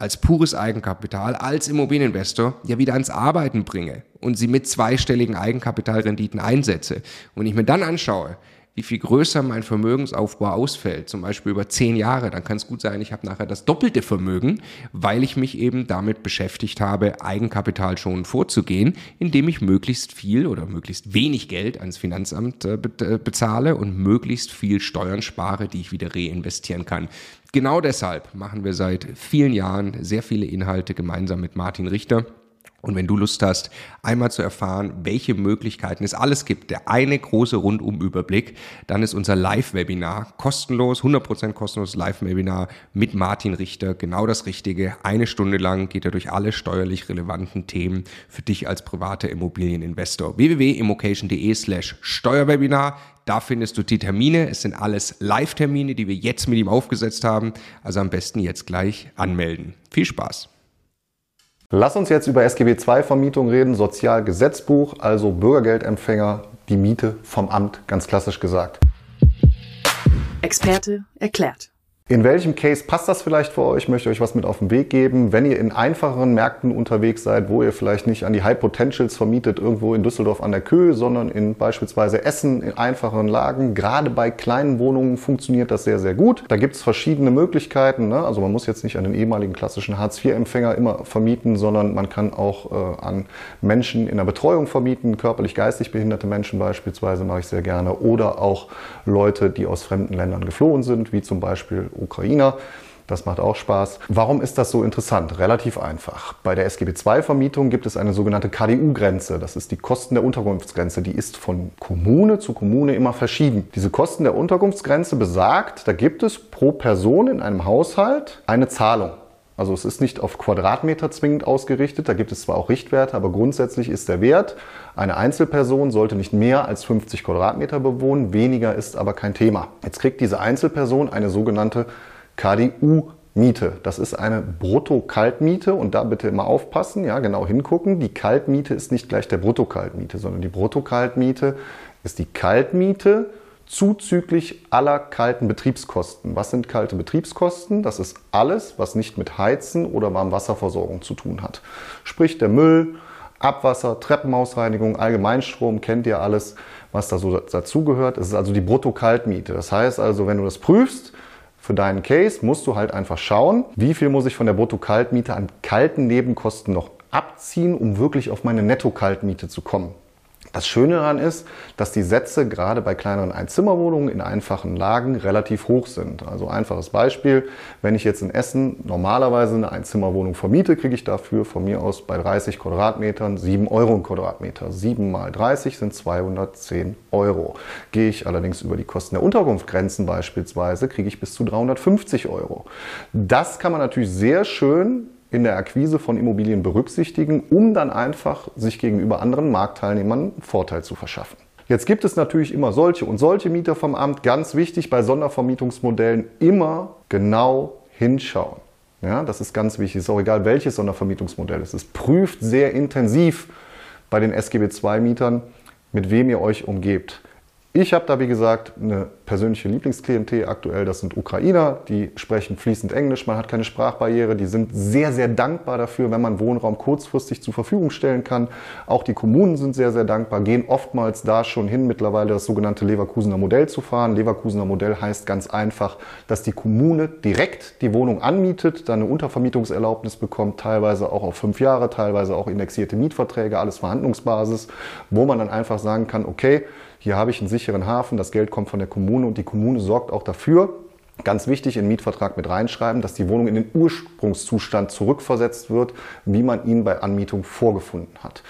als pures Eigenkapital, als Immobilieninvestor ja wieder ans Arbeiten bringe und sie mit zweistelligen Eigenkapitalrenditen einsetze. Und ich mir dann anschaue, wie viel größer mein Vermögensaufbau ausfällt, zum Beispiel über zehn Jahre, dann kann es gut sein, ich habe nachher das doppelte Vermögen, weil ich mich eben damit beschäftigt habe, Eigenkapital schon vorzugehen, indem ich möglichst viel oder möglichst wenig Geld ans Finanzamt äh, äh, bezahle und möglichst viel Steuern spare, die ich wieder reinvestieren kann. Genau deshalb machen wir seit vielen Jahren sehr viele Inhalte gemeinsam mit Martin Richter und wenn du Lust hast, einmal zu erfahren, welche Möglichkeiten es alles gibt, der eine große Rundumüberblick, dann ist unser Live-Webinar kostenlos, 100% kostenloses Live-Webinar mit Martin Richter genau das Richtige. Eine Stunde lang geht er durch alle steuerlich relevanten Themen für dich als privater Immobilieninvestor. www.immocation.de slash Steuerwebinar. Da findest du die Termine. Es sind alles Live-Termine, die wir jetzt mit ihm aufgesetzt haben. Also am besten jetzt gleich anmelden. Viel Spaß! Lass uns jetzt über SGB II-Vermietung reden, Sozialgesetzbuch, also Bürgergeldempfänger, die Miete vom Amt, ganz klassisch gesagt. Experte erklärt. In welchem Case passt das vielleicht für euch? Ich möchte euch was mit auf den Weg geben. Wenn ihr in einfacheren Märkten unterwegs seid, wo ihr vielleicht nicht an die High Potentials vermietet, irgendwo in Düsseldorf an der Köhe, sondern in beispielsweise Essen in einfacheren Lagen, gerade bei kleinen Wohnungen funktioniert das sehr, sehr gut. Da gibt es verschiedene Möglichkeiten. Ne? Also man muss jetzt nicht an den ehemaligen klassischen Hartz-IV-Empfänger immer vermieten, sondern man kann auch äh, an Menschen in der Betreuung vermieten, körperlich, geistig behinderte Menschen beispielsweise mache ich sehr gerne oder auch Leute, die aus fremden Ländern geflohen sind, wie zum Beispiel Ukrainer. Das macht auch Spaß. Warum ist das so interessant? Relativ einfach. Bei der SGB II-Vermietung gibt es eine sogenannte KDU-Grenze. Das ist die Kosten der Unterkunftsgrenze. Die ist von Kommune zu Kommune immer verschieden. Diese Kosten der Unterkunftsgrenze besagt, da gibt es pro Person in einem Haushalt eine Zahlung. Also es ist nicht auf Quadratmeter zwingend ausgerichtet, da gibt es zwar auch Richtwerte, aber grundsätzlich ist der Wert, eine Einzelperson sollte nicht mehr als 50 Quadratmeter bewohnen, weniger ist aber kein Thema. Jetzt kriegt diese Einzelperson eine sogenannte KDU Miete. Das ist eine Brutto-Kaltmiete und da bitte immer aufpassen, ja, genau hingucken. Die Kaltmiete ist nicht gleich der Brutto-Kaltmiete, sondern die Brutto-Kaltmiete ist die Kaltmiete zuzüglich aller kalten Betriebskosten. Was sind kalte Betriebskosten? Das ist alles, was nicht mit Heizen oder Warmwasserversorgung zu tun hat. Sprich der Müll, Abwasser, Treppenhausreinigung, Allgemeinstrom, kennt ihr alles, was da so dazugehört. Es ist also die Brutto-Kaltmiete. Das heißt also, wenn du das prüfst, für deinen Case musst du halt einfach schauen, wie viel muss ich von der Brutto-Kaltmiete an kalten Nebenkosten noch abziehen, um wirklich auf meine Netto-Kaltmiete zu kommen. Das Schöne daran ist, dass die Sätze gerade bei kleineren Einzimmerwohnungen in einfachen Lagen relativ hoch sind. Also einfaches Beispiel, wenn ich jetzt in Essen normalerweise eine Einzimmerwohnung vermiete, kriege ich dafür von mir aus bei 30 Quadratmetern 7 Euro im Quadratmeter. 7 mal 30 sind 210 Euro. Gehe ich allerdings über die Kosten der Unterkunftsgrenzen beispielsweise, kriege ich bis zu 350 Euro. Das kann man natürlich sehr schön in der Akquise von Immobilien berücksichtigen, um dann einfach sich gegenüber anderen Marktteilnehmern Vorteil zu verschaffen. Jetzt gibt es natürlich immer solche und solche Mieter vom Amt. Ganz wichtig bei Sondervermietungsmodellen immer genau hinschauen. Ja, das ist ganz wichtig. Ist auch egal, welches Sondervermietungsmodell es ist. Prüft sehr intensiv bei den SGB II-Mietern, mit wem ihr euch umgebt. Ich habe da, wie gesagt, eine persönliche Lieblingsklientel aktuell. Das sind Ukrainer, die sprechen fließend Englisch. Man hat keine Sprachbarriere. Die sind sehr, sehr dankbar dafür, wenn man Wohnraum kurzfristig zur Verfügung stellen kann. Auch die Kommunen sind sehr, sehr dankbar, gehen oftmals da schon hin, mittlerweile das sogenannte Leverkusener Modell zu fahren. Leverkusener Modell heißt ganz einfach, dass die Kommune direkt die Wohnung anmietet, dann eine Untervermietungserlaubnis bekommt, teilweise auch auf fünf Jahre, teilweise auch indexierte Mietverträge, alles Verhandlungsbasis, wo man dann einfach sagen kann, okay, hier habe ich einen sicheren Hafen, das Geld kommt von der Kommune und die Kommune sorgt auch dafür, Ganz wichtig, in den Mietvertrag mit reinschreiben, dass die Wohnung in den Ursprungszustand zurückversetzt wird, wie man ihn bei Anmietung vorgefunden hat.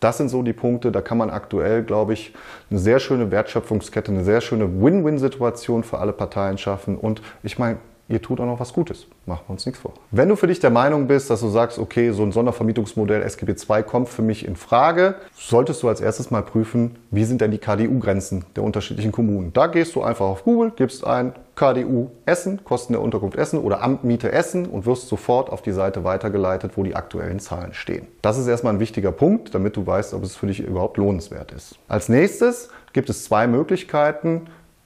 Das sind so die Punkte, da kann man aktuell, glaube ich, eine sehr schöne Wertschöpfungskette, eine sehr schöne Win-Win-Situation für alle Parteien schaffen. Und ich meine, ihr tut auch noch was Gutes. Machen wir uns nichts vor. Wenn du für dich der Meinung bist, dass du sagst, okay, so ein Sondervermietungsmodell SGB II kommt für mich in Frage, solltest du als erstes mal prüfen, wie sind denn die KDU-Grenzen der unterschiedlichen Kommunen. Da gehst du einfach auf Google, gibst ein KDU Essen, Kosten der Unterkunft Essen oder Amtmiete Essen und wirst sofort auf die Seite weitergeleitet, wo die aktuellen Zahlen stehen. Das ist erstmal ein wichtiger Punkt, damit du weißt, ob es für dich überhaupt lohnenswert ist. Als nächstes gibt es zwei Möglichkeiten,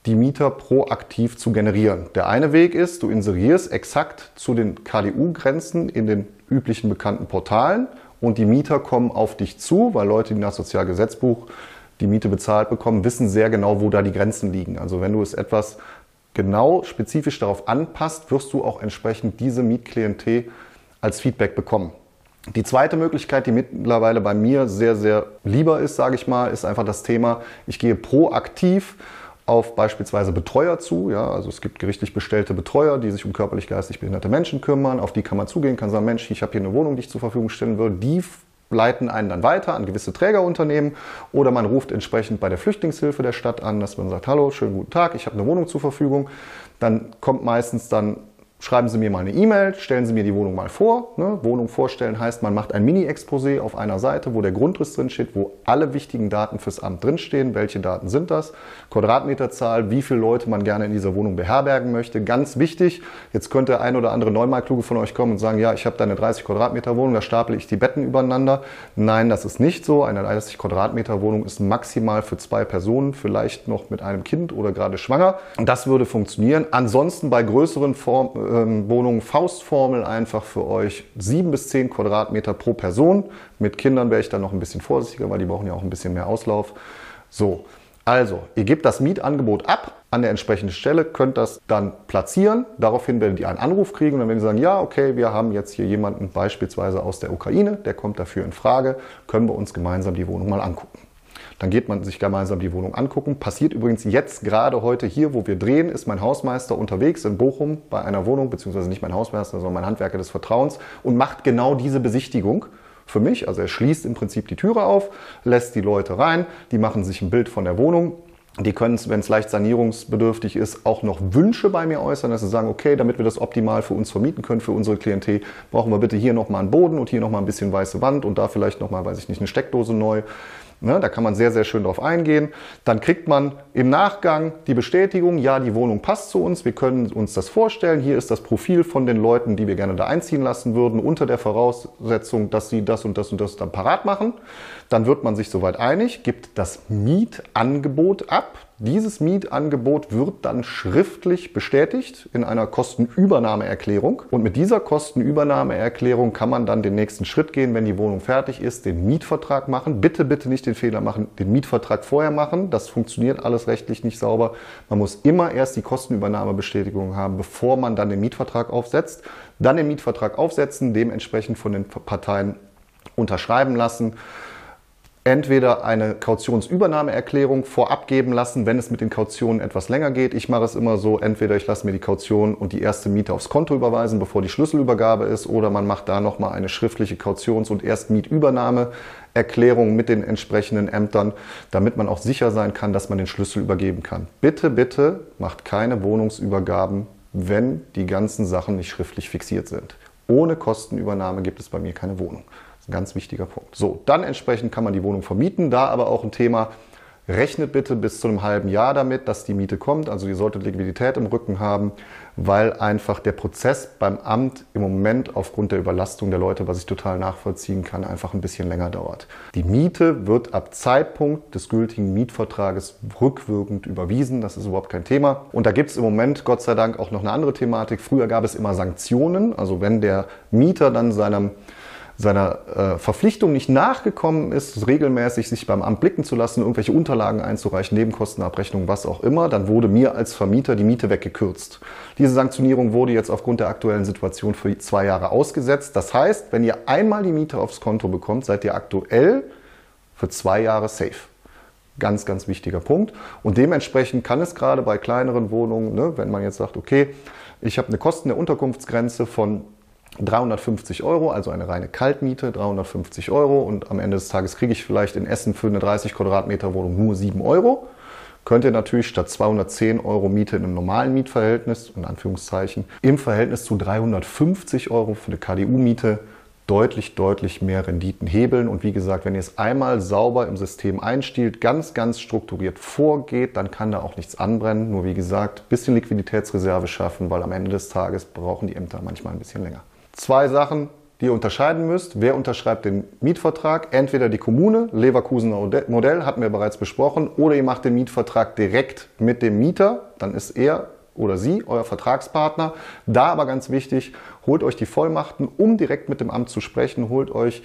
die Mieter proaktiv zu generieren. Der eine Weg ist, du inserierst exakt zu den KDU-Grenzen in den üblichen bekannten Portalen und die Mieter kommen auf dich zu, weil Leute, die nach Sozialgesetzbuch die Miete bezahlt bekommen, wissen sehr genau, wo da die Grenzen liegen. Also wenn du es etwas genau spezifisch darauf anpasst, wirst du auch entsprechend diese Mietklientel als Feedback bekommen. Die zweite Möglichkeit, die mittlerweile bei mir sehr, sehr lieber ist, sage ich mal, ist einfach das Thema, ich gehe proaktiv auf beispielsweise Betreuer zu. Ja, also es gibt gerichtlich bestellte Betreuer, die sich um körperlich geistig behinderte Menschen kümmern. Auf die kann man zugehen, kann sagen, Mensch, ich habe hier eine Wohnung, die ich zur Verfügung stellen würde. Die leiten einen dann weiter an gewisse Trägerunternehmen oder man ruft entsprechend bei der Flüchtlingshilfe der Stadt an, dass man sagt, hallo, schönen guten Tag, ich habe eine Wohnung zur Verfügung. Dann kommt meistens dann schreiben Sie mir mal eine E-Mail, stellen Sie mir die Wohnung mal vor. Ne? Wohnung vorstellen heißt, man macht ein Mini-Exposé auf einer Seite, wo der Grundriss drin steht, wo alle wichtigen Daten fürs Amt drinstehen. Welche Daten sind das? Quadratmeterzahl, wie viele Leute man gerne in dieser Wohnung beherbergen möchte. Ganz wichtig, jetzt könnte ein oder andere Neumalkluge von euch kommen und sagen, ja, ich habe da eine 30 Quadratmeter Wohnung, da staple ich die Betten übereinander. Nein, das ist nicht so. Eine 30 Quadratmeter Wohnung ist maximal für zwei Personen, vielleicht noch mit einem Kind oder gerade schwanger. Und das würde funktionieren. Ansonsten bei größeren Formen, ähm, Wohnungen Faustformel einfach für euch. Sieben bis zehn Quadratmeter pro Person. Mit Kindern wäre ich dann noch ein bisschen vorsichtiger, weil die brauchen ja auch ein bisschen mehr Auslauf. So, also, ihr gebt das Mietangebot ab an der entsprechenden Stelle, könnt das dann platzieren. Daraufhin werdet ihr einen Anruf kriegen und dann werden sie sagen, ja, okay, wir haben jetzt hier jemanden beispielsweise aus der Ukraine, der kommt dafür in Frage, können wir uns gemeinsam die Wohnung mal angucken. Dann geht man sich gemeinsam die Wohnung angucken. Passiert übrigens jetzt gerade heute hier, wo wir drehen, ist mein Hausmeister unterwegs in Bochum bei einer Wohnung, beziehungsweise nicht mein Hausmeister, sondern mein Handwerker des Vertrauens und macht genau diese Besichtigung für mich. Also er schließt im Prinzip die Türe auf, lässt die Leute rein, die machen sich ein Bild von der Wohnung, die können, wenn es leicht sanierungsbedürftig ist, auch noch Wünsche bei mir äußern, dass sie sagen, okay, damit wir das optimal für uns vermieten können, für unsere Klientel, brauchen wir bitte hier nochmal einen Boden und hier nochmal ein bisschen weiße Wand und da vielleicht nochmal, weiß ich nicht, eine Steckdose neu. Ne, da kann man sehr, sehr schön drauf eingehen. Dann kriegt man im Nachgang die Bestätigung, ja, die Wohnung passt zu uns, wir können uns das vorstellen. Hier ist das Profil von den Leuten, die wir gerne da einziehen lassen würden, unter der Voraussetzung, dass sie das und das und das dann parat machen. Dann wird man sich soweit einig, gibt das Mietangebot ab. Dieses Mietangebot wird dann schriftlich bestätigt in einer Kostenübernahmeerklärung. Und mit dieser Kostenübernahmeerklärung kann man dann den nächsten Schritt gehen, wenn die Wohnung fertig ist, den Mietvertrag machen. Bitte, bitte nicht den Fehler machen, den Mietvertrag vorher machen. Das funktioniert alles rechtlich nicht sauber. Man muss immer erst die Kostenübernahmebestätigung haben, bevor man dann den Mietvertrag aufsetzt. Dann den Mietvertrag aufsetzen, dementsprechend von den Parteien unterschreiben lassen entweder eine Kautionsübernahmeerklärung vorab geben lassen, wenn es mit den Kautionen etwas länger geht. Ich mache es immer so, entweder ich lasse mir die Kaution und die erste Miete aufs Konto überweisen, bevor die Schlüsselübergabe ist, oder man macht da nochmal eine schriftliche Kautions- und Erstmietübernahmeerklärung mit den entsprechenden Ämtern, damit man auch sicher sein kann, dass man den Schlüssel übergeben kann. Bitte, bitte macht keine Wohnungsübergaben, wenn die ganzen Sachen nicht schriftlich fixiert sind. Ohne Kostenübernahme gibt es bei mir keine Wohnung. Ein ganz wichtiger Punkt. So, dann entsprechend kann man die Wohnung vermieten. Da aber auch ein Thema Rechnet bitte bis zu einem halben Jahr damit, dass die Miete kommt. Also ihr solltet Liquidität im Rücken haben, weil einfach der Prozess beim Amt im Moment aufgrund der Überlastung der Leute, was ich total nachvollziehen kann, einfach ein bisschen länger dauert. Die Miete wird ab Zeitpunkt des gültigen Mietvertrages rückwirkend überwiesen. Das ist überhaupt kein Thema. Und da gibt es im Moment Gott sei Dank auch noch eine andere Thematik. Früher gab es immer Sanktionen. Also wenn der Mieter dann seinem seiner äh, Verpflichtung nicht nachgekommen ist, regelmäßig sich beim Amt blicken zu lassen, irgendwelche Unterlagen einzureichen, Nebenkostenabrechnungen, was auch immer, dann wurde mir als Vermieter die Miete weggekürzt. Diese Sanktionierung wurde jetzt aufgrund der aktuellen Situation für zwei Jahre ausgesetzt. Das heißt, wenn ihr einmal die Miete aufs Konto bekommt, seid ihr aktuell für zwei Jahre safe. Ganz, ganz wichtiger Punkt. Und dementsprechend kann es gerade bei kleineren Wohnungen, ne, wenn man jetzt sagt, okay, ich habe eine Kosten der Unterkunftsgrenze von 350 Euro, also eine reine Kaltmiete, 350 Euro und am Ende des Tages kriege ich vielleicht in Essen für eine 30 Quadratmeter Wohnung nur 7 Euro. Könnt ihr natürlich statt 210 Euro Miete in einem normalen Mietverhältnis, in Anführungszeichen, im Verhältnis zu 350 Euro für eine KDU-Miete deutlich, deutlich mehr Renditen hebeln. Und wie gesagt, wenn ihr es einmal sauber im System einstiehlt, ganz, ganz strukturiert vorgeht, dann kann da auch nichts anbrennen. Nur wie gesagt, bisschen Liquiditätsreserve schaffen, weil am Ende des Tages brauchen die Ämter manchmal ein bisschen länger zwei Sachen, die ihr unterscheiden müsst. Wer unterschreibt den Mietvertrag? Entweder die Kommune, Leverkusener Modell, hatten wir bereits besprochen, oder ihr macht den Mietvertrag direkt mit dem Mieter, dann ist er oder sie euer Vertragspartner. Da aber ganz wichtig, holt euch die Vollmachten, um direkt mit dem Amt zu sprechen, holt euch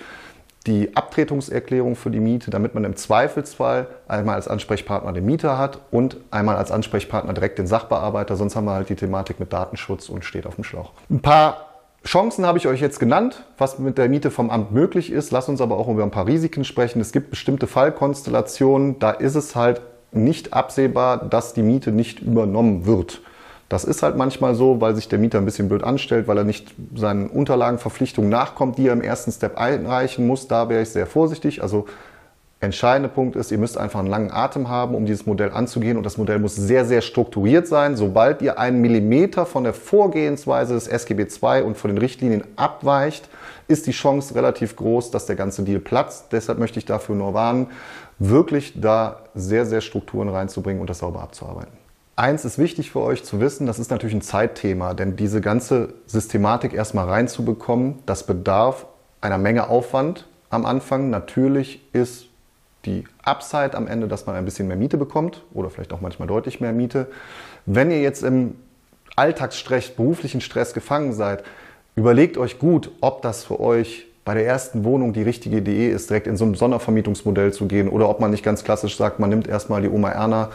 die Abtretungserklärung für die Miete, damit man im Zweifelsfall einmal als Ansprechpartner den Mieter hat und einmal als Ansprechpartner direkt den Sachbearbeiter. Sonst haben wir halt die Thematik mit Datenschutz und steht auf dem Schlauch. Ein paar Chancen habe ich euch jetzt genannt, was mit der Miete vom Amt möglich ist. Lass uns aber auch über ein paar Risiken sprechen. Es gibt bestimmte Fallkonstellationen, da ist es halt nicht absehbar, dass die Miete nicht übernommen wird. Das ist halt manchmal so, weil sich der Mieter ein bisschen blöd anstellt, weil er nicht seinen Unterlagenverpflichtungen nachkommt, die er im ersten Step einreichen muss. Da wäre ich sehr vorsichtig. Also entscheidende Punkt ist, ihr müsst einfach einen langen Atem haben, um dieses Modell anzugehen. Und das Modell muss sehr, sehr strukturiert sein. Sobald ihr einen Millimeter von der Vorgehensweise des SGB II und von den Richtlinien abweicht, ist die Chance relativ groß, dass der ganze Deal platzt. Deshalb möchte ich dafür nur warnen, wirklich da sehr, sehr Strukturen reinzubringen und das sauber abzuarbeiten. Eins ist wichtig für euch zu wissen, das ist natürlich ein Zeitthema, denn diese ganze Systematik erstmal reinzubekommen, das bedarf einer Menge Aufwand am Anfang. Natürlich ist die Upside am Ende, dass man ein bisschen mehr Miete bekommt oder vielleicht auch manchmal deutlich mehr Miete. Wenn ihr jetzt im Alltagsstress, beruflichen Stress gefangen seid, überlegt euch gut, ob das für euch bei der ersten Wohnung die richtige Idee ist, direkt in so ein Sondervermietungsmodell zu gehen oder ob man nicht ganz klassisch sagt, man nimmt erstmal die Oma Erna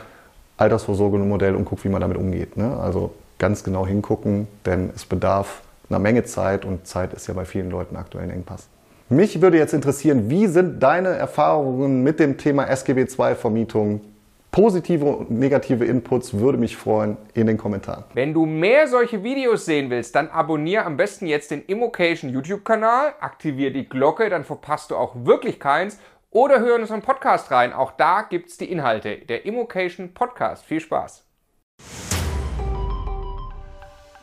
Altersvorsorgemodell und guckt, wie man damit umgeht. Ne? Also ganz genau hingucken, denn es bedarf einer Menge Zeit und Zeit ist ja bei vielen Leuten aktuell ein Engpass. Mich würde jetzt interessieren, wie sind deine Erfahrungen mit dem Thema SGB II Vermietung? Positive und negative Inputs würde mich freuen in den Kommentaren. Wenn du mehr solche Videos sehen willst, dann abonniere am besten jetzt den Immocation YouTube-Kanal, aktiviere die Glocke, dann verpasst du auch wirklich keins oder hör in unseren Podcast rein. Auch da gibt es die Inhalte. Der Immocation Podcast. Viel Spaß!